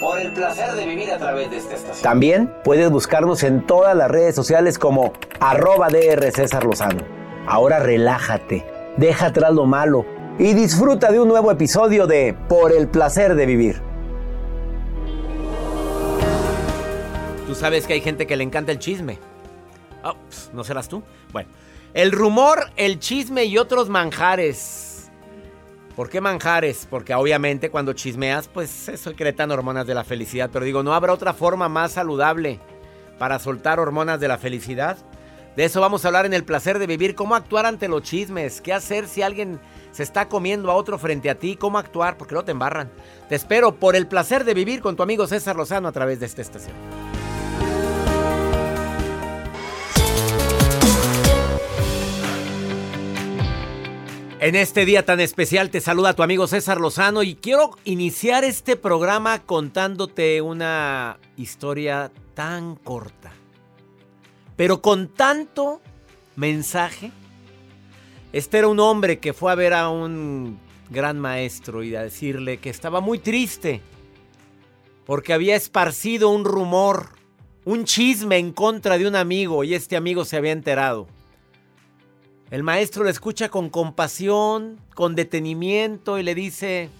Por el placer de vivir a través de esta estación. También puedes buscarnos en todas las redes sociales como arroba DR César Lozano. Ahora relájate, deja atrás lo malo y disfruta de un nuevo episodio de Por el placer de vivir. Tú sabes que hay gente que le encanta el chisme. Oh, ¿No serás tú? Bueno, el rumor, el chisme y otros manjares. ¿Por qué manjares? Porque obviamente cuando chismeas, pues eso secretan hormonas de la felicidad. Pero digo, ¿no habrá otra forma más saludable para soltar hormonas de la felicidad? De eso vamos a hablar en el placer de vivir, cómo actuar ante los chismes, qué hacer si alguien se está comiendo a otro frente a ti, cómo actuar, porque no te embarran. Te espero por el placer de vivir con tu amigo César Lozano a través de esta estación. En este día tan especial te saluda tu amigo César Lozano y quiero iniciar este programa contándote una historia tan corta, pero con tanto mensaje. Este era un hombre que fue a ver a un gran maestro y a decirle que estaba muy triste porque había esparcido un rumor, un chisme en contra de un amigo y este amigo se había enterado. El maestro le escucha con compasión, con detenimiento y le dice,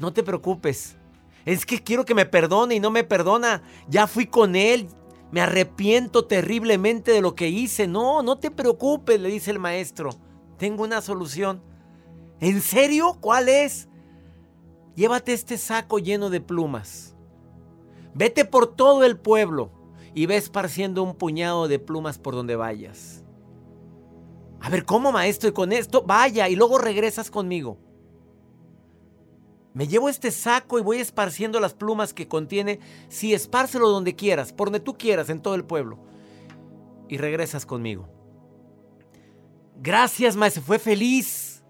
no te preocupes, es que quiero que me perdone y no me perdona, ya fui con él, me arrepiento terriblemente de lo que hice, no, no te preocupes, le dice el maestro, tengo una solución. ¿En serio? ¿Cuál es? Llévate este saco lleno de plumas. Vete por todo el pueblo y ve esparciendo un puñado de plumas por donde vayas. A ver, ¿cómo maestro? Y con esto, vaya, y luego regresas conmigo. Me llevo este saco y voy esparciendo las plumas que contiene. Sí, espárcelo donde quieras, por donde tú quieras, en todo el pueblo. Y regresas conmigo. Gracias, maestro. Fue feliz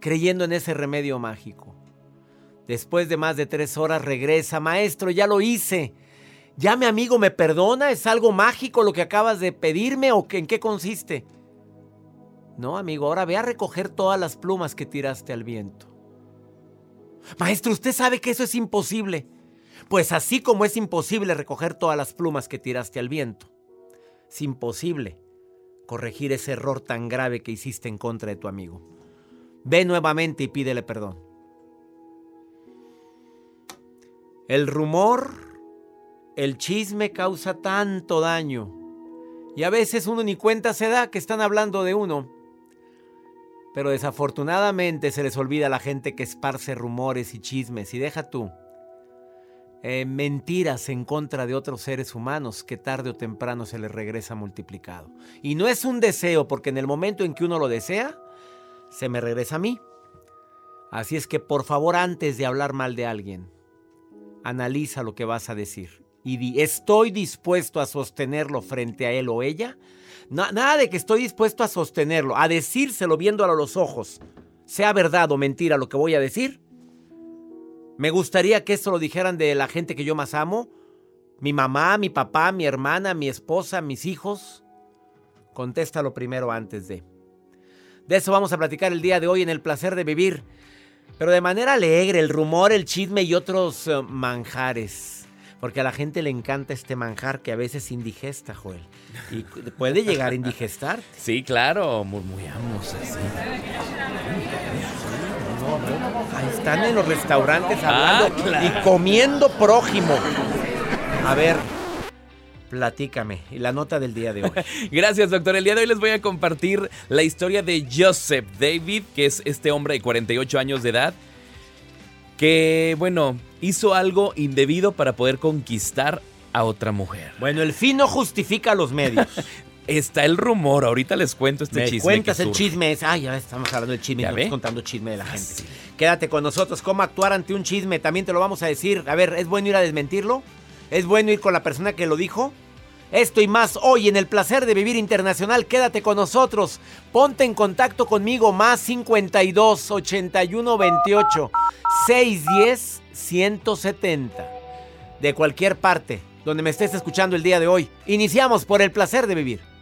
creyendo en ese remedio mágico. Después de más de tres horas regresa, maestro, ya lo hice. ¿Ya mi amigo me perdona? ¿Es algo mágico lo que acabas de pedirme o en qué consiste? No, amigo, ahora ve a recoger todas las plumas que tiraste al viento. Maestro, usted sabe que eso es imposible. Pues así como es imposible recoger todas las plumas que tiraste al viento, es imposible corregir ese error tan grave que hiciste en contra de tu amigo. Ve nuevamente y pídele perdón. El rumor, el chisme causa tanto daño. Y a veces uno ni cuenta se da que están hablando de uno. Pero desafortunadamente se les olvida a la gente que esparce rumores y chismes y deja tú eh, mentiras en contra de otros seres humanos que tarde o temprano se les regresa multiplicado. Y no es un deseo porque en el momento en que uno lo desea, se me regresa a mí. Así es que por favor antes de hablar mal de alguien, analiza lo que vas a decir y di, ¿estoy dispuesto a sostenerlo frente a él o ella? nada de que estoy dispuesto a sostenerlo, a decírselo viéndolo a los ojos, sea verdad o mentira lo que voy a decir. Me gustaría que esto lo dijeran de la gente que yo más amo, mi mamá, mi papá, mi hermana, mi esposa, mis hijos. Contéstalo primero antes de. De eso vamos a platicar el día de hoy en el placer de vivir, pero de manera alegre, el rumor, el chisme y otros eh, manjares. Porque a la gente le encanta este manjar que a veces indigesta, Joel. Y puede llegar a indigestar. Sí, claro, murmuramos así. ahí están en los restaurantes ah, hablando y comiendo prójimo. A ver, Platícame, y la nota del día de hoy. Gracias, doctor. El día de hoy les voy a compartir la historia de Joseph David, que es este hombre de 48 años de edad, que, bueno, hizo algo indebido para poder conquistar a otra mujer. Bueno, el fin no justifica los medios. Está el rumor, ahorita les cuento este Me chisme. Cuentas el chisme, ah, ya estamos hablando del chisme, estamos contando chisme de la gente. Quédate con nosotros, cómo actuar ante un chisme, también te lo vamos a decir. A ver, ¿es bueno ir a desmentirlo? ¿Es bueno ir con la persona que lo dijo? Esto y más hoy en el placer de vivir internacional. Quédate con nosotros. Ponte en contacto conmigo más 52 81 28 610 170. De cualquier parte donde me estés escuchando el día de hoy. Iniciamos por el placer de vivir.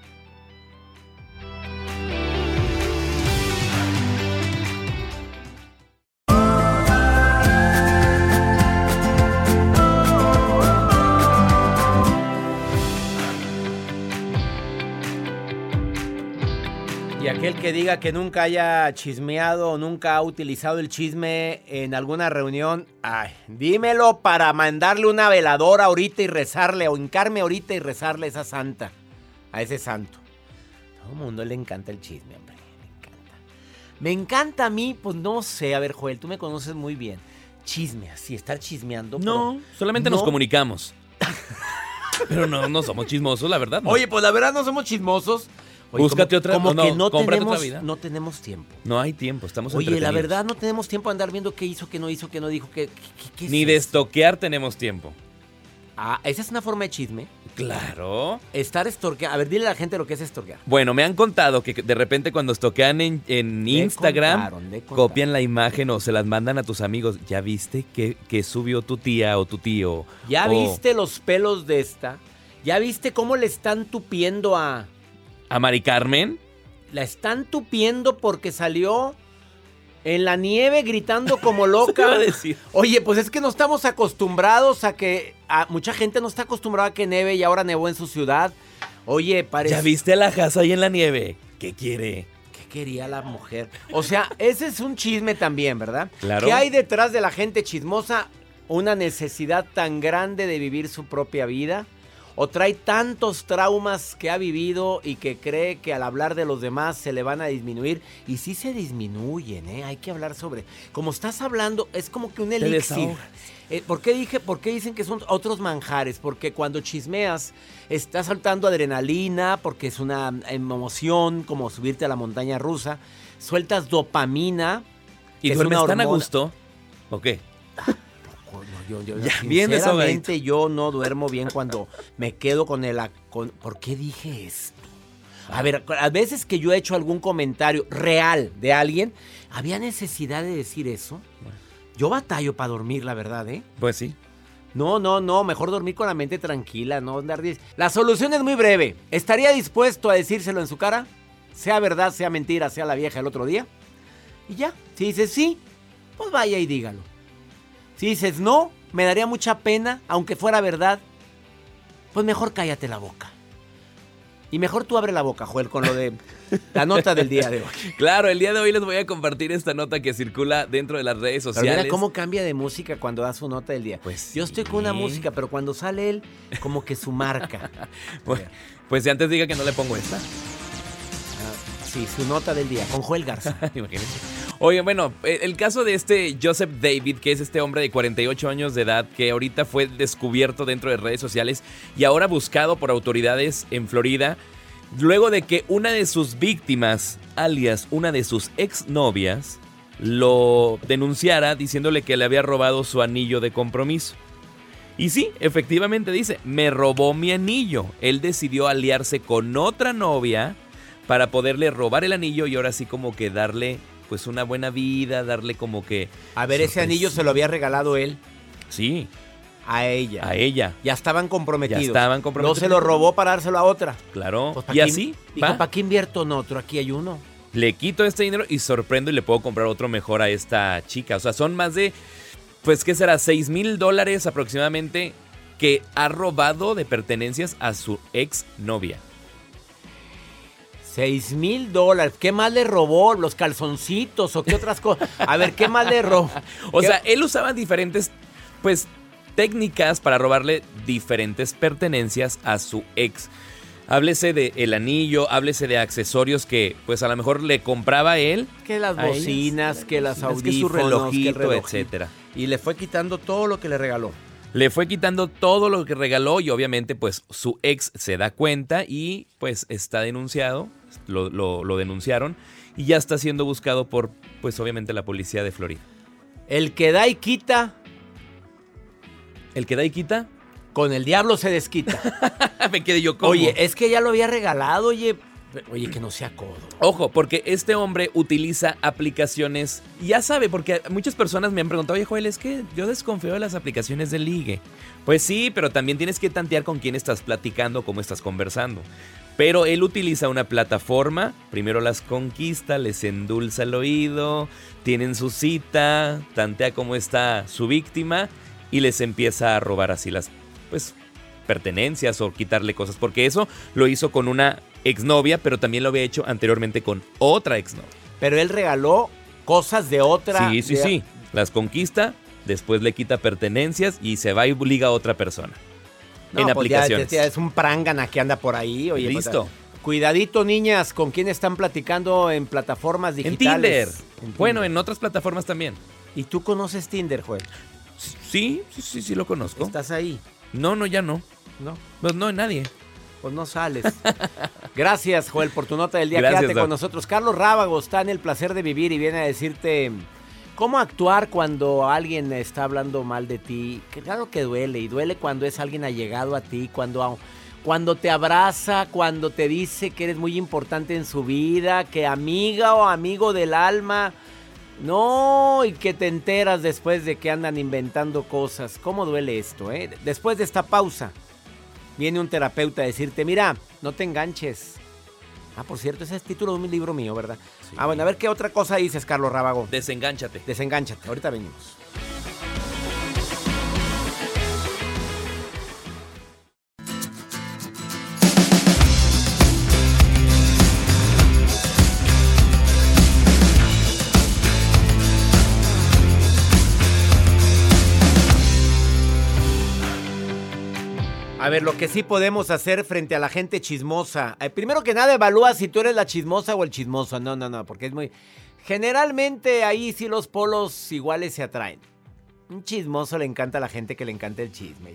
Que diga que nunca haya chismeado o nunca ha utilizado el chisme en alguna reunión, ay, dímelo para mandarle una veladora ahorita y rezarle, o hincarme ahorita y rezarle a esa santa, a ese santo. Todo el mundo le encanta el chisme, hombre, encanta. Me encanta a mí, pues no sé, a ver, Joel, tú me conoces muy bien. Chisme, así, estar chismeando. No, solamente nos no. comunicamos. Pero no, no somos chismosos, la verdad. no. Oye, pues la verdad no somos chismosos. Oye, Búscate como- otra- Como no, que no tenemos, otra vida. no tenemos tiempo. no hay tiempo, estamos Oye, la verdad no tenemos tiempo de andar viendo qué hizo, qué no hizo, qué no dijo, qué, qué- qué- qué es Ni de estoquear tenemos tiempo. Ah, esa es una forma de chisme. Claro. Estar estorqueando. A ver, dile a la gente lo que es estorquear. Bueno, me han contado que de repente cuando estoquean en, en Instagram, contaron. copian la imagen o se las mandan a tus amigos. ¿Ya viste que, que subió tu tía o tu tío? ¿Ya O viste los pelos de esta? ¿Ya viste cómo le están tupiendo a... ¿A Mari Carmen? La están tupiendo porque salió en la nieve gritando como loca. a decir. Oye, pues es que no estamos acostumbrados a que... a- mucha gente no está acostumbrada a que neve y ahora nevó en su ciudad. Oye, parece... ¿Ya viste a la casa ahí en la nieve? ¿Qué quiere? ¿Qué quería la mujer? O sea, ese es un chisme también, ¿verdad? Claro. ¿Qué hay detrás de la gente chismosa? Una necesidad tan grande de vivir su propia vida. O trae tantos traumas que ha vivido y que cree que al hablar de los demás se le van a disminuir. Y sí se disminuyen, ¿eh? Hay que hablar sobre... Como estás hablando, es como que un elixir. Eh, ¿por, qué dije, ¿Por qué dicen que son otros manjares? Porque cuando chismeas, estás saltando adrenalina, porque es una emoción, como subirte a la montaña rusa. Sueltas dopamina. ¿Y duermes tan a gusto? ¿O qué? Yo, yo- Ya, bien sinceramente, yo no duermo bien cuando me quedo con el... con- ¿Por qué dije esto? A ver, a veces que yo he hecho algún comentario real de alguien, ¿había necesidad de decir eso? Yo batallo para dormir, la verdad, ¿eh? Pues sí. No, no, no, mejor dormir con la mente tranquila, no andar... La solución es muy breve. ¿Estaría dispuesto a decírselo en su cara? Sea verdad, sea mentira, sea la vieja el otro día. Y ya, si dices sí, pues vaya y dígalo. Si dices no, me daría mucha pena, aunque fuera verdad, pues mejor cállate la boca. Y mejor tú abre la boca, Joel, con lo de la nota del día de hoy. Claro, el día de hoy les voy a compartir esta nota que circula dentro de las redes Pero sociales. mira cómo cambia de música cuando da su nota del día. Pues Yo estoy con una música, pero cuando sale él, como que su marca. Pues, pues si antes diga que no le pongo esta. Ah, sí, su nota del día, con Joel Garza. Imagínense. Oye, bueno, eh, el caso de este Joseph David, que es este hombre de 48 años de edad, que ahorita fue descubierto dentro de redes sociales y ahora buscado por autoridades en Florida, luego de que una de sus víctimas, alias una de sus exnovias, lo denunciara diciéndole que le había robado su anillo de compromiso. Y sí, efectivamente dice, me robó mi anillo. Él decidió aliarse con otra novia para poderle robar el anillo y ahora sí como que darle pues una buena vida, darle como que... A ver, ese anillo se lo había regalado él Sí, a ella. a ella, Ya estaban comprometidos. Ya estaban No comprometidos. se lo robó para dárselo a otra. claro. Pues, ¿pa' y así, ¿para qué invierto en otro? Aquí hay uno. le quito este dinero y sorprendo y le puedo comprar otro mejor a esta chica. O sea, son más de, pues, ¿qué será? 6 mil dólares aproximadamente que ha robado de pertenencias a su ex novia. Seis mil dólares. ¿Qué más le robó? ¿Los calzoncitos o qué otras cosas? A ver, ¿qué más le robó? O ¿Qué- sea, él usaba diferentes, pues, técnicas para robarle diferentes pertenencias a su ex. Háblese de el anillo, háblese de accesorios que, pues, a lo mejor le compraba él. que las bocinas, que las audífonos, que su relojito, relojito. etcétera. Y le fue quitando todo lo que le regaló. Le fue quitando todo lo que regaló y obviamente pues su ex se da cuenta y pues está denunciado, lo, lo- lo denunciaron y ya está siendo buscado por pues obviamente la policía de Florida. El que da y quita, El que da y quita, Con el diablo se desquita. Me quedé yo como. Oye, es que ya lo había regalado, oye. Oye, que no sea codo. Ojo, porque este hombre utiliza aplicaciones. Ya sabe, porque muchas personas me han preguntado, oye, Joel, es que yo desconfío de las aplicaciones de ligue. Pues sí, pero también tienes que tantear con quién estás platicando, cómo estás conversando. Pero él utiliza una plataforma, primero las conquista, les endulza el oído, tienen su cita, tantea cómo está su víctima y les empieza a robar así las, pues, pertenencias o quitarle cosas, porque eso lo hizo con una exnovia, pero también lo había hecho anteriormente con otra exnovia. Pero él regaló cosas de otra. Sí, sí, de- sí. Las conquista, después le quita pertenencias y se va y liga a otra persona. No, en pues ya- aplicaciones. ya es un prángana que anda por ahí. Oye, pues, Listo. cuidadito, niñas, con quién están platicando en plataformas En Tinder. digitales. En Bueno, Tinder. en otras plataformas también. ¿Y tú conoces Tinder, Joel? Sí, sí, sí, sí lo conozco. ¿Estás ahí? No, no, ya no. ¿No? Pues no, nadie. Pues no sales. Gracias, Joel, por tu nota del día. Gracias, Quédate Doc. con nosotros. Carlos Rábago está en el placer de vivir y viene a decirte cómo actuar cuando alguien está hablando mal de ti. Claro que duele y duele cuando es alguien allegado a ti, cuando, cuando te abraza, cuando te dice que eres muy importante en su vida, que amiga o amigo del alma. No, y que te enteras después de que andan inventando cosas. ¿Cómo duele esto, eh? Después de esta pausa, viene un terapeuta a decirte, mira, no te enganches. Ah, por cierto, ese es título de un libro mío, ¿verdad? Sí. Ah, bueno, a ver qué otra cosa dices, Carlos Rábago. Desengánchate. Desengánchate, ahorita venimos. A ver, lo que sí podemos hacer frente a la gente chismosa. Eh, primero que nada, evalúa si tú eres la chismosa o el chismoso. No, no, no, porque es muy... Generalmente ahí sí los polos iguales se atraen. Un chismoso le encanta a la gente que le encanta el chisme.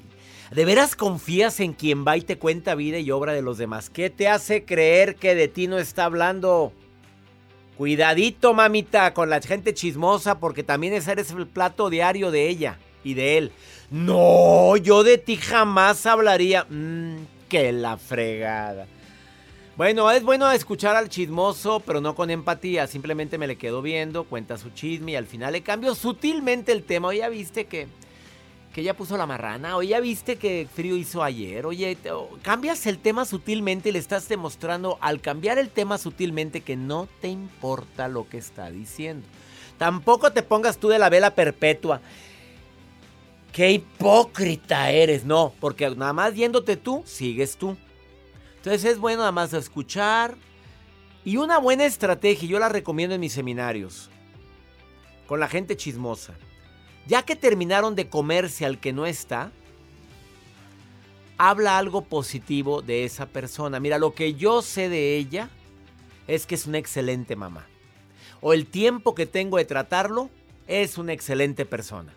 ¿De veras confías en quien va y te cuenta vida y obra de los demás? ¿Qué te hace creer que de ti no está hablando? Cuidadito, mamita, con la gente chismosa, porque también ese eres el plato diario de ella y de él. No, yo de ti jamás hablaría. Mmm, que la fregada. Bueno, es bueno escuchar al chismoso, pero no con empatía. Simplemente me le quedo viendo, cuenta su chisme y al final le cambio sutilmente el tema. Oye, ¿ya viste que, que ya puso la marrana? Oye, ¿ya viste que frío hizo ayer? Oye, te- o- cambias el tema sutilmente y le estás demostrando al cambiar el tema sutilmente que no te importa lo que está diciendo. Tampoco te pongas tú de la vela perpetua. Qué hipócrita eres, no, porque nada más yéndote tú, sigues tú. Entonces es bueno nada más escuchar y una buena estrategia, yo la recomiendo en mis seminarios, con la gente chismosa. Ya que terminaron de comerse al que no está, habla algo positivo de esa persona. Mira, lo que yo sé de ella es que es una excelente mamá. O el tiempo que tengo de tratarlo, es una excelente persona.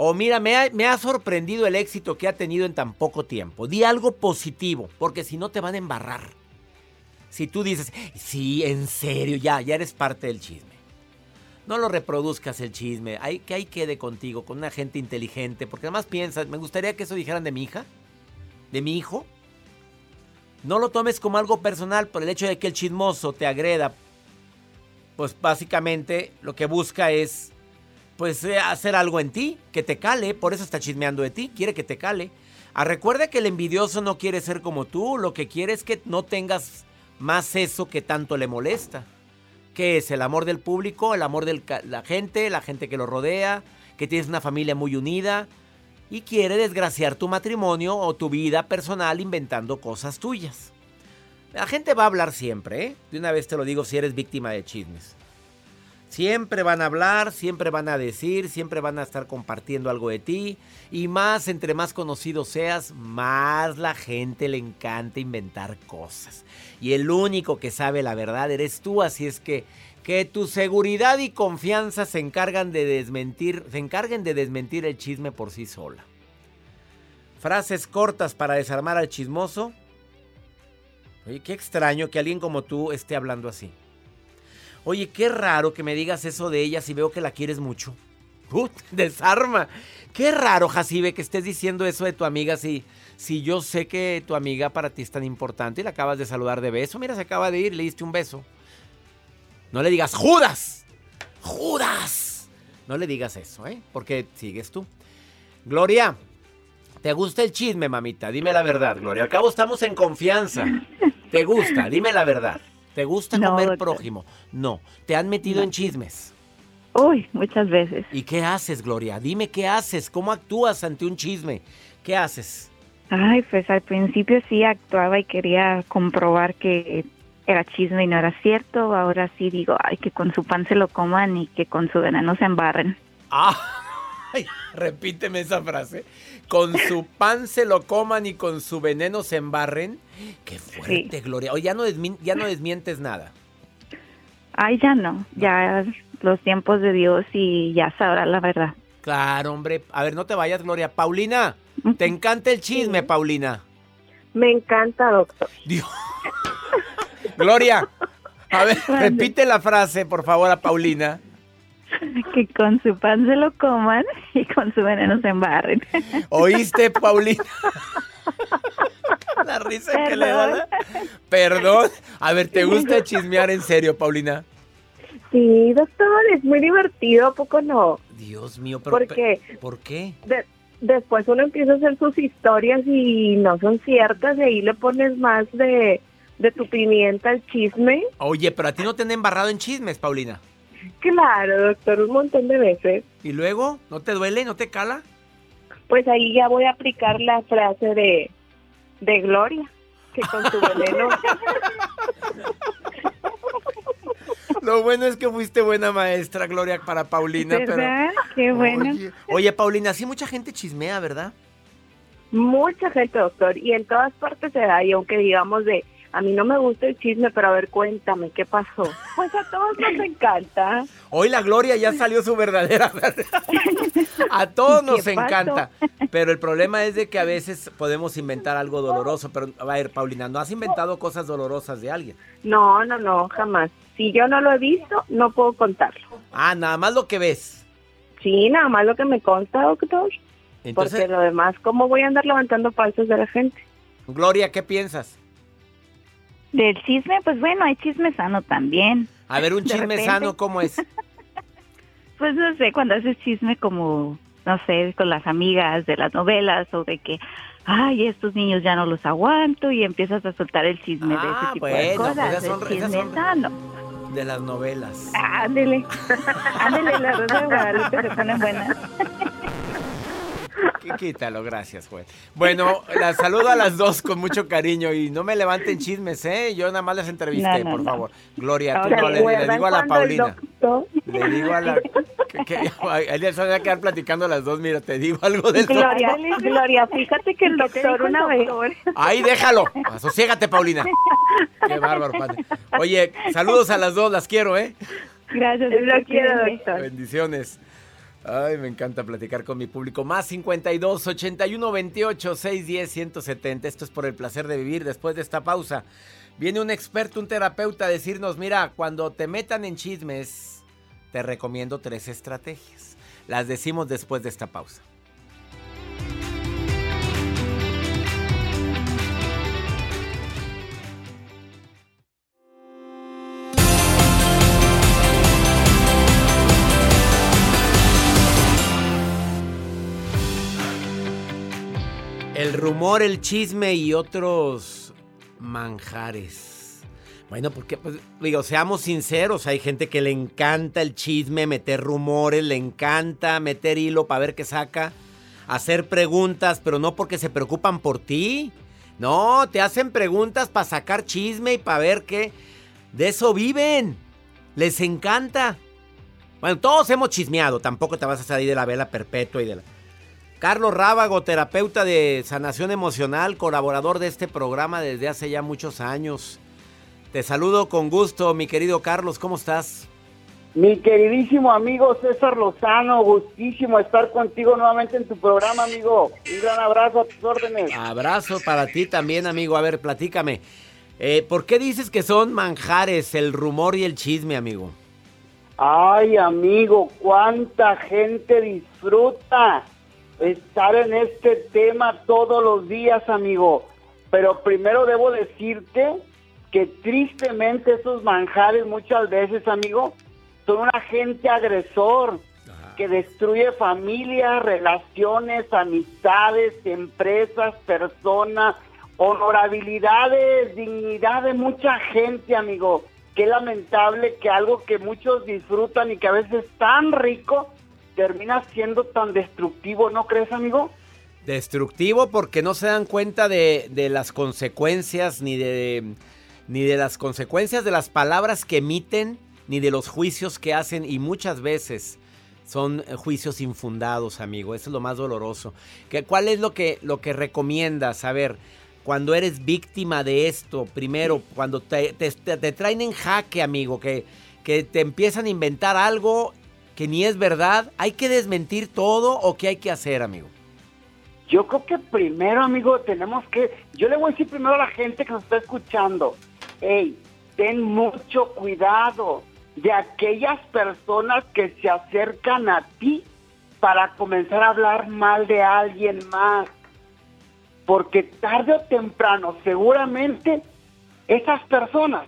O mira, me ha, sorprendido el éxito que ha tenido en tan poco tiempo. Di algo positivo, porque si no te van a embarrar. Si tú dices, sí, en serio, ya, ya eres parte del chisme. No lo reproduzcas el chisme, hay, que ahí quede contigo, con una gente inteligente, porque además piensas, me gustaría que eso dijeran de mi hija, de mi hijo. No lo tomes como algo personal por el hecho de que el chismoso te agreda. Pues básicamente lo que busca es pues eh, hacer algo en ti, que te cale, por eso está chismeando de ti, quiere que te cale. Ah, recuerda que el envidioso no quiere ser como tú, lo que quiere es que no tengas más eso que tanto le molesta. ¿Qué es? El amor del público, el amor de la gente, la gente que lo rodea, que tienes una familia muy unida y quiere desgraciar tu matrimonio o tu vida personal inventando cosas tuyas. La gente va a hablar siempre, ¿eh? De una vez te lo digo si eres víctima de chismes. Siempre van a hablar, siempre van a decir, siempre van a estar compartiendo algo de ti. Y más, entre más conocido seas, más la gente le encanta inventar cosas. Y el único que sabe la verdad eres tú, así es que que tu seguridad y confianza se encargan de desmentir, se encarguen de desmentir el chisme por sí sola. Frases cortas para desarmar al chismoso. Oye, qué extraño que alguien como tú esté hablando así. Oye, qué raro que me digas eso de ella si veo que la quieres mucho. Put, desarma. Qué raro, Jacibe, que estés diciendo eso de tu amiga si, si yo sé que tu amiga para ti es tan importante y la acabas de saludar de beso. Mira, se acaba de ir, le diste un beso. No le digas, Judas. Judas. No le digas eso, ¿eh? Porque sigues tú. Gloria, ¿te gusta el chisme, mamita? Dime la verdad, Gloria. Al cabo estamos en confianza. ¿Te gusta? Dime la verdad. ¿Te gusta No, comer doctor. prójimo? No. ¿Te han metido No. en chismes? Uy, muchas veces. ¿Y qué haces, Gloria? Dime qué haces, cómo actúas ante un chisme. ¿Qué haces? Ay, pues al principio sí actuaba y quería comprobar que era chisme y no era cierto. Ahora sí digo, ay, que con su pan se lo coman y que con su veneno se embarren. Ay, repíteme esa frase. Con su pan se lo coman y con su veneno se embarren. Qué fuerte, Gloria. Oye, ya no, ya no desmientes nada. Ay, ya no, ya los tiempos de Dios y ya sabrá la verdad. Claro, hombre. A ver, no te vayas, Gloria. Paulina, ¿te encanta el chisme, Paulina? Me encanta, doctor. Dios. Gloria, a ver, repite la frase, por favor, a Paulina. Que con su pan se lo coman y con su veneno se embarren. ¿Oíste, Paulina? La risa que le da. la- Perdón. A ver, ¿te gusta chismear en serio, Paulina? Sí, doctor, es muy divertido, ¿a poco no? Dios mío, pero... ¿Por qué? ¿Por qué? De- después uno empieza a hacer sus historias y no son ciertas y ahí le pones más de, de tu pimienta al chisme. Oye, pero a ti no te han embarrado en chismes, Paulina. Claro, doctor, un montón de veces. ¿Y luego? ¿No te duele? ¿No te cala? Pues ahí ya voy a aplicar la frase de, de Gloria, que con su veneno... Lo bueno es que fuiste buena maestra, Gloria, para Paulina. pero-. Qué bueno. Oye, oye, Paulina, sí mucha gente chismea, ¿verdad? Mucha gente, doctor, y en todas partes se da, y aunque digamos de, a mí no me gusta el chisme, pero a ver, cuéntame, ¿qué pasó? Pues a todos nos encanta. Hoy la Gloria ya salió su verdadera. a todos nos encanta. Pero el problema es de que a veces podemos inventar algo doloroso. Pero, a ver, Paulina, ¿no has inventado cosas dolorosas de alguien? No, no, no, jamás. Si yo no lo he visto, no puedo contarlo. Ah, nada más lo que ves. Sí, nada más lo que me consta, doctor. Entonces, porque lo demás, ¿cómo voy a andar levantando falsos de la gente? Gloria, ¿qué piensas? Del chisme, pues bueno, hay chisme sano también. A ver, un De chisme repente. sano, ¿cómo es? Pues no sé, cuando haces chisme como, no sé, con las amigas de las novelas o de que, ay, estos niños ya no los aguanto y empiezas a soltar el chisme de Ah, ese tipo de bueno, pues cosas. esas son- el esas chisme son- sano. De las novelas. Ándele, ándele, la rosa de Guadalupe se ponen buenas. Quí- Quítalo, gracias, juez. Bueno, las saludo a las dos con mucho cariño y no me levanten chismes, ¿eh? Yo nada más las entrevisté, No, no, por no. favor. Gloria, tú no le, le ¿Recuerdan digo a la Paulina. doctor- Le digo a la. Que, que, ahí les van a quedar platicando las dos. Mira, te digo algo del. Gloria, Gloria, fíjate que el doctor una vez... Ahí déjalo. Asociégate, Paulina. Qué bárbaro, padre. Oye, saludos a las dos, las quiero, ¿eh? Gracias. Lo doctor, quiero, doctor. Bendiciones. Ay, me encanta platicar con mi público. Más 52 81 28 610 170. Esto es por el placer de vivir. Después de esta pausa, viene un experto, un terapeuta a decirnos: Mira, cuando te metan en chismes, te recomiendo tres estrategias. Las decimos después de esta pausa. Rumor, el chisme y otros manjares. Bueno, porque, pues, digo, seamos sinceros, hay gente que le encanta el chisme, meter rumores, le encanta meter hilo para ver qué saca, hacer preguntas, pero no porque se preocupan por ti. No, te hacen preguntas para sacar chisme y para ver qué. De eso viven. Les encanta. Bueno, todos hemos chismeado, tampoco te vas a salir de la vela perpetua y de la... Carlos Rábago, terapeuta de sanación emocional, colaborador de este programa desde hace ya muchos años. Te saludo con gusto, mi querido Carlos, ¿cómo estás? Mi queridísimo amigo César Lozano, gustísimo estar contigo nuevamente en tu programa, amigo. Un gran abrazo a tus órdenes. Abrazo para ti también, amigo. A ver, platícame. Eh, ¿Por qué dices que son manjares el rumor y el chisme, amigo? Ay, amigo, cuánta gente disfruta estar en este tema todos los días, amigo. Pero primero debo decirte que tristemente esos manjares muchas veces, amigo, son un agente agresor que destruye familias, relaciones, amistades, empresas, personas, honorabilidades, dignidad de mucha gente, amigo. Qué lamentable que algo que muchos disfrutan y que a veces es tan rico termina siendo tan destructivo, ¿no crees, amigo? Destructivo porque no se dan cuenta de, de las consecuencias ni de, ni de las consecuencias de las palabras que emiten ni de los juicios que hacen y muchas veces son juicios infundados, amigo. Eso es lo más doloroso. ¿Qué, ¿Cuál es lo que, lo que recomiendas? A ver, cuando eres víctima de esto, primero, cuando te, te, te traen en jaque, amigo, que, que te empiezan a inventar algo que ni es verdad, ¿hay que desmentir todo o qué hay que hacer, amigo? Yo creo que primero, amigo, tenemos que... Yo le voy a decir primero a la gente que nos está escuchando, hey, ten mucho cuidado de aquellas personas que se acercan a ti para comenzar a hablar mal de alguien más. Porque tarde o temprano, seguramente, esas personas,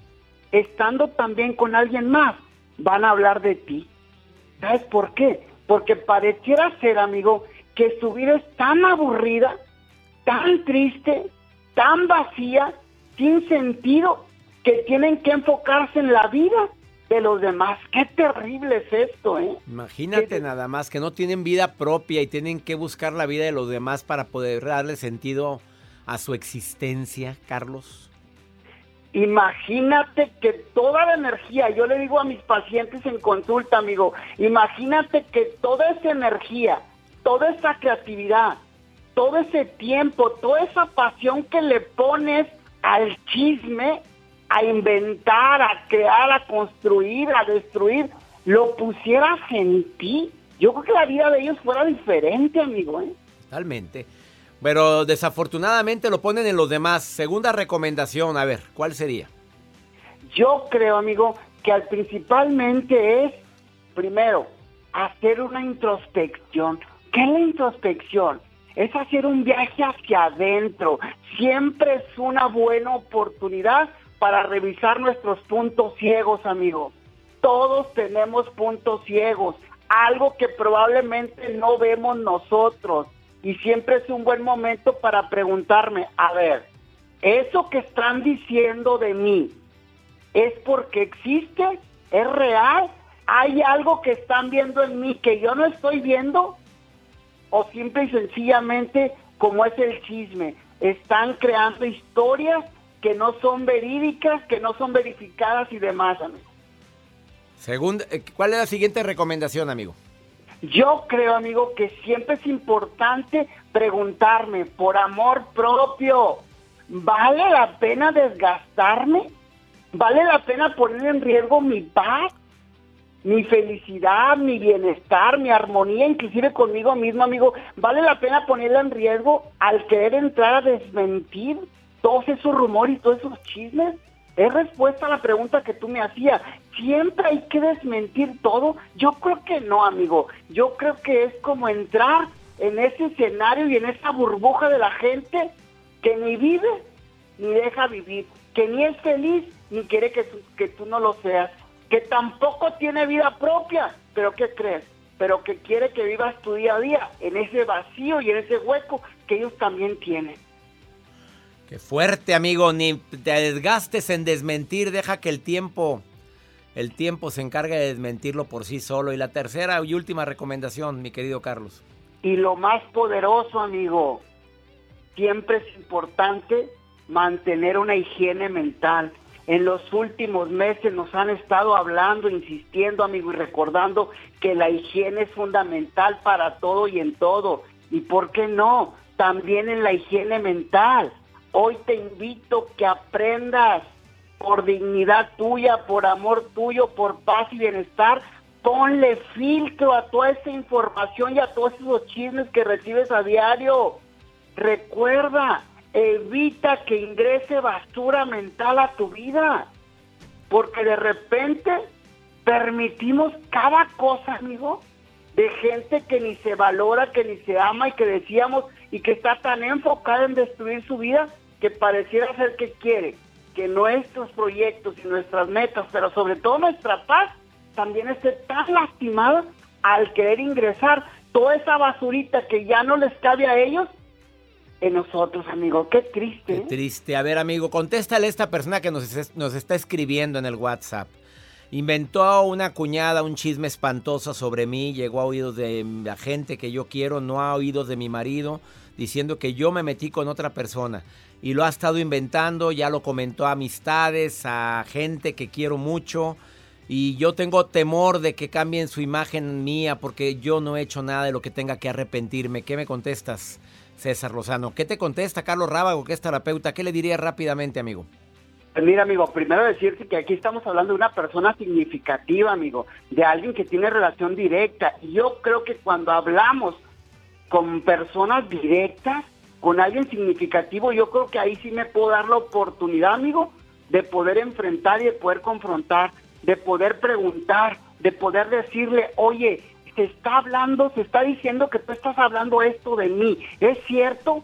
estando también con alguien más, van a hablar de ti. ¿Sabes por qué? Porque pareciera ser, amigo, que su vida es tan aburrida, tan triste, tan vacía, sin sentido, que tienen que enfocarse en la vida de los demás. Qué terrible es esto, ¿eh? Imagínate nada más que no tienen vida propia y tienen que buscar la vida de los demás para poder darle sentido a su existencia, Carlos. Imagínate que toda la energía, yo le digo a mis pacientes en consulta, amigo, imagínate que toda esa energía, toda esa creatividad, todo ese tiempo, toda esa pasión que le pones al chisme, a inventar, a crear, a construir, a destruir, lo pusieras en ti, yo creo que la vida de ellos fuera diferente, amigo. ¿eh? Totalmente. Pero desafortunadamente lo ponen en los demás. Segunda recomendación, a ver, ¿cuál sería? Yo creo, amigo, que al principalmente es, primero, hacer una introspección. ¿Qué es la introspección? Es hacer un viaje hacia adentro. Siempre es una buena oportunidad para revisar nuestros puntos ciegos, amigo. Todos tenemos puntos ciegos, algo que probablemente no vemos nosotros y siempre es un buen momento para preguntarme, a ver, ¿eso que están diciendo de mí es porque existe? ¿Es real? ¿Hay algo que están viendo en mí que yo no estoy viendo? ¿O simple y sencillamente, como es el chisme, están creando historias que no son verídicas, que no son verificadas y demás, amigo? Segunda, eh, ¿Cuál es la siguiente recomendación, amigo? Yo creo, amigo, que siempre es importante preguntarme, por amor propio, ¿vale la pena desgastarme? ¿Vale la pena poner en riesgo mi paz, mi felicidad, mi bienestar, mi armonía, inclusive conmigo mismo, amigo? ¿Vale la pena ponerla en riesgo al querer entrar a desmentir todos esos rumores y todos esos chismes? Es respuesta a la pregunta que tú me hacías. ¿Siempre hay que desmentir todo? Yo creo que no, amigo. Yo creo que es como entrar en ese escenario y en esa burbuja de la gente que ni vive ni deja vivir, que ni es feliz ni quiere que que tú no lo seas, que tampoco tiene vida propia, pero ¿qué crees? Pero que quiere que vivas tu día a día en ese vacío y en ese hueco que ellos también tienen. Qué fuerte, amigo. Ni te desgastes en desmentir. Deja que el tiempo, el tiempo se encargue de desmentirlo por sí solo. Y la tercera y última recomendación, mi querido Carlos. Y lo más poderoso, amigo, siempre es importante mantener una higiene mental. En los últimos meses nos han estado hablando, insistiendo, amigo, y recordando que la higiene es fundamental para todo y en todo. ¿Y por qué no? También en la higiene mental. Hoy te invito que aprendas por dignidad tuya, por amor tuyo, por paz y bienestar. Ponle filtro a toda esa información y a todos esos chismes que recibes a diario. Recuerda, evita que ingrese basura mental a tu vida, porque de repente permitimos cada cosa, amigo, de gente que ni se valora, que ni se ama y que decíamos y que está tan enfocada en destruir su vida que pareciera ser que quiere que nuestros proyectos y nuestras metas, pero sobre todo nuestra paz, también esté tan lastimada al querer ingresar toda esa basurita que ya no les cabe a ellos en nosotros, amigo. Qué triste. Qué ¿eh? triste. A ver, amigo, contéstale a esta persona que nos, nos está escribiendo en el WhatsApp. Inventó una cuñada un chisme espantoso sobre mí, llegó a oídos de la gente que yo quiero, no a oídos de mi marido, diciendo que yo me metí con otra persona. Y lo ha estado inventando, ya lo comentó a amistades, a gente que quiero mucho. Y yo tengo temor de que cambien su imagen mía porque yo no he hecho nada de lo que tenga que arrepentirme. ¿Qué me contestas, César Lozano? ¿Qué te contesta Carlos Rábago, que es terapeuta? ¿Qué le dirías rápidamente, amigo? Pues mira, amigo, primero decirte que aquí estamos hablando de una persona significativa, amigo, de alguien que tiene relación directa. Y yo creo que cuando hablamos con personas directas, con alguien significativo, yo creo que ahí sí me puedo dar la oportunidad, amigo, de poder enfrentar y de poder confrontar, de poder preguntar, de poder decirle, oye, se está hablando, se está diciendo que tú estás hablando esto de mí, ¿es cierto?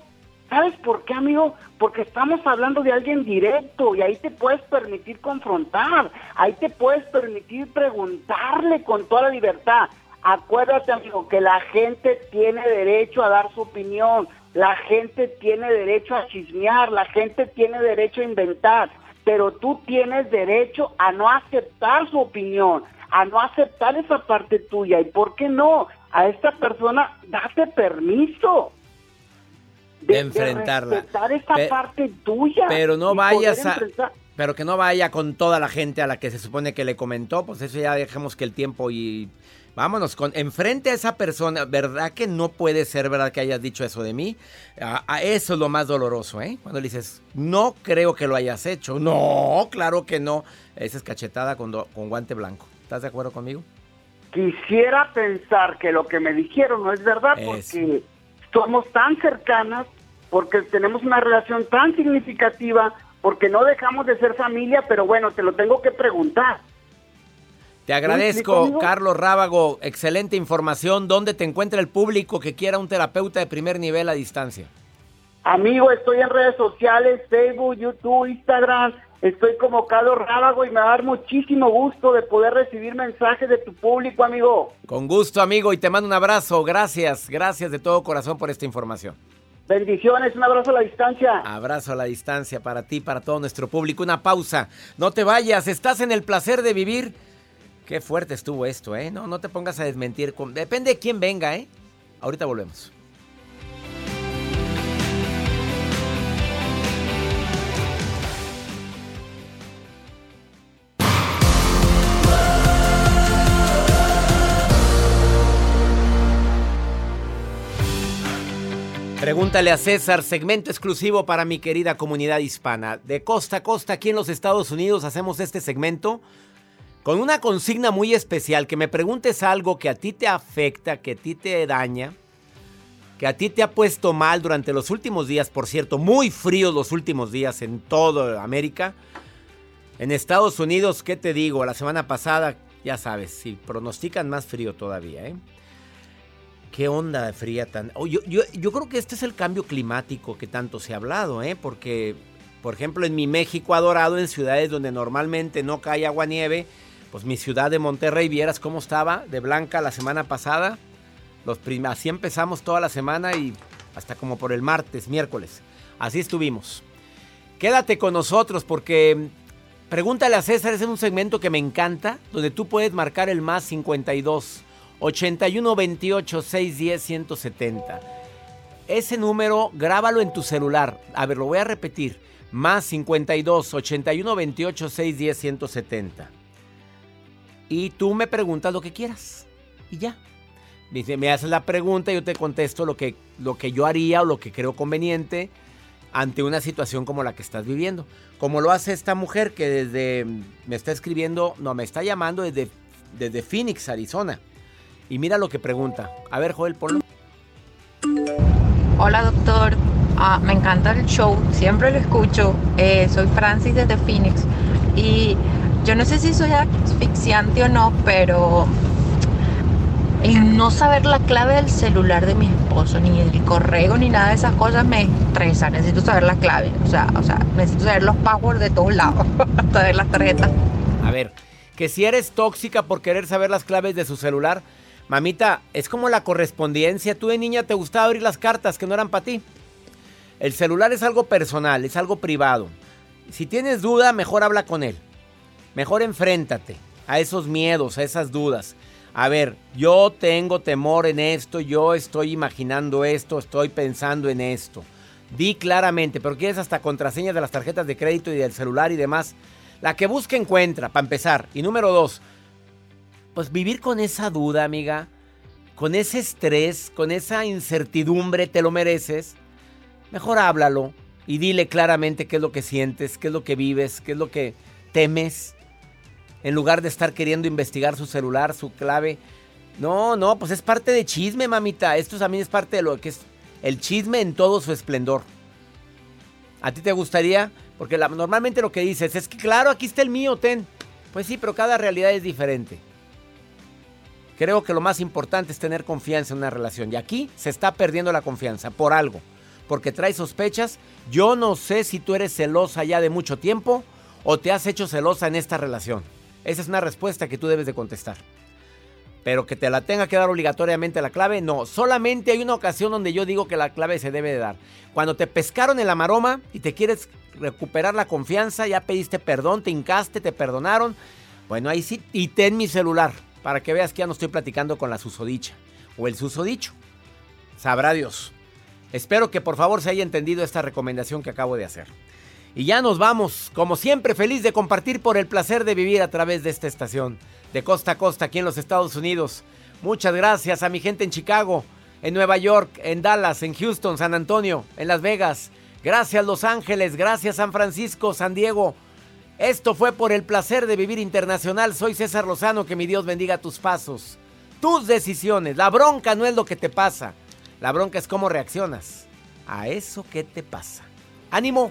¿Sabes por qué, amigo? Porque estamos hablando de alguien directo y ahí te puedes permitir confrontar, ahí te puedes permitir preguntarle con toda la libertad. Acuérdate, amigo, que la gente tiene derecho a dar su opinión, la gente tiene derecho a chismear, la gente tiene derecho a inventar, pero tú tienes derecho a no aceptar su opinión, a no aceptar esa parte tuya. ¿Y por qué no? A esta persona, date permiso de, enfrentarla. De esa parte tuya. Pero no vayas a... Pero que no vaya con toda la gente a la que se supone que le comentó, pues eso ya dejemos que el tiempo y vámonos con enfrente a esa persona, ¿verdad que no puede ser verdad que hayas dicho eso de mí? A, eso es lo más doloroso, ¿eh? Cuando le dices, "No creo que lo hayas hecho." No, claro que no. Esa es cachetada con, con guante blanco. ¿Estás de acuerdo conmigo? Quisiera pensar que lo que me dijeron no es verdad porque somos tan cercanas, porque tenemos una relación tan significativa, porque no dejamos de ser familia, pero bueno, te lo tengo que preguntar. Te agradezco, Carlos Rábago. Excelente información. ¿Dónde te encuentra el público que quiera un terapeuta de primer nivel a distancia? Amigo, estoy en redes sociales, Facebook, YouTube, Instagram. Estoy como Carlos Rábago y me va a dar muchísimo gusto de poder recibir mensajes de tu público, amigo. Con gusto, amigo, y te mando un abrazo. Gracias, gracias de todo corazón por esta información. Bendiciones, un abrazo a la distancia. Abrazo a la distancia para ti, para todo nuestro público. Una pausa. No te vayas, estás en el placer de vivir. Qué fuerte estuvo esto, ¿eh? No, no te pongas a desmentir. Depende de quién venga, ¿eh? Ahorita volvemos. Pregúntale a César, segmento exclusivo para mi querida comunidad hispana. De costa a costa aquí en los Estados Unidos hacemos este segmento con una consigna muy especial, que me preguntes algo que a ti te afecta, que a ti te daña, que a ti te ha puesto mal durante los últimos días, por cierto, muy fríos los últimos días en toda América. En Estados Unidos, ¿qué te digo? La semana pasada, ya sabes, si pronostican más frío todavía, ¿eh? ¿Qué onda de fría tan...? Oh, yo, yo, yo, creo que este es el cambio climático que tanto se ha hablado, ¿eh? Porque, por ejemplo, en mi México adorado, en ciudades donde normalmente no cae agua nieve, pues mi ciudad de Monterrey, vieras cómo estaba de blanca la semana pasada. Los así empezamos toda la semana y hasta como por el martes, miércoles. Así estuvimos. Quédate con nosotros porque pregúntale a César, es un segmento que me encanta, donde tú puedes marcar el más 52 81 28 610 170. Ese número, grábalo en tu celular. A ver, lo voy a repetir. Más 52 81 28 610 170 y tú me preguntas lo que quieras. Y ya. Me haces la pregunta y yo te contesto lo que, lo que yo haría o lo que creo conveniente ante una situación como la que estás viviendo. Como lo hace esta mujer que desde me está escribiendo, no, me está llamando desde, desde Phoenix, Arizona. Y mira lo que pregunta. A ver, Joel, ponlo. Hola, doctor. Ah, me encanta el show, siempre lo escucho. Eh, soy Francis desde Phoenix. Y yo no sé si soy asfixiante o no, pero el no saber la clave del celular de mi esposo, ni el correo, ni nada de esas cosas me estresa. Necesito saber la clave. O sea, o sea, necesito saber los passwords de todos lados, hasta ver las tarjetas. A ver, que si eres tóxica por querer saber las claves de su celular, mamita, es como la correspondencia. Tú de niña te gustaba abrir las cartas que no eran para ti. El celular es algo personal, es algo privado. Si tienes duda, mejor habla con él. Mejor enfréntate a esos miedos, a esas dudas. A ver, yo tengo temor en esto, yo estoy imaginando esto, estoy pensando en esto. Di claramente, pero quieres hasta contraseñas de las tarjetas de crédito y del celular y demás. La que busca encuentra, para empezar. Y número dos, pues vivir con esa duda, amiga, con ese estrés, con esa incertidumbre, te lo mereces. Mejor háblalo y dile claramente qué es lo que sientes, qué es lo que vives, qué es lo que temes. En lugar de estar queriendo investigar su celular, su clave. No, no, pues es parte de chisme, mamita. Esto también es parte de lo que es el chisme en todo su esplendor. ¿A ti te gustaría? Porque normalmente lo que dices es que, claro, aquí está el mío, ten. Pues sí, pero cada realidad es diferente. Creo que lo más importante es tener confianza en una relación. Y aquí se está perdiendo la confianza por algo. Porque trae sospechas. Yo no sé si tú eres celosa ya de mucho tiempo o te has hecho celosa en esta relación. Esa es una respuesta que tú debes de contestar. Pero que te la tenga que dar obligatoriamente la clave, no. Solamente hay una ocasión donde yo digo que la clave se debe de dar. Cuando te pescaron en la maroma y te quieres recuperar la confianza, ya pediste perdón, te hincaste, te perdonaron. Bueno, ahí sí, y ten mi celular para que veas que ya no estoy platicando con la susodicha o el susodicho. Sabrá Dios. Espero que por favor se haya entendido esta recomendación que acabo de hacer. Y ya nos vamos, como siempre, feliz de compartir por el placer de vivir a través de esta estación, de costa a costa aquí en los Estados Unidos. Muchas gracias a mi gente en Chicago, en Nueva York, en Dallas, en Houston, San Antonio, en Las Vegas. Gracias Los Ángeles, gracias San Francisco, San Diego. Esto fue por el placer de vivir internacional. Soy César Lozano, que mi Dios bendiga tus pasos, tus decisiones. La bronca no es lo que te pasa, la bronca es cómo reaccionas a eso que te pasa. Ánimo.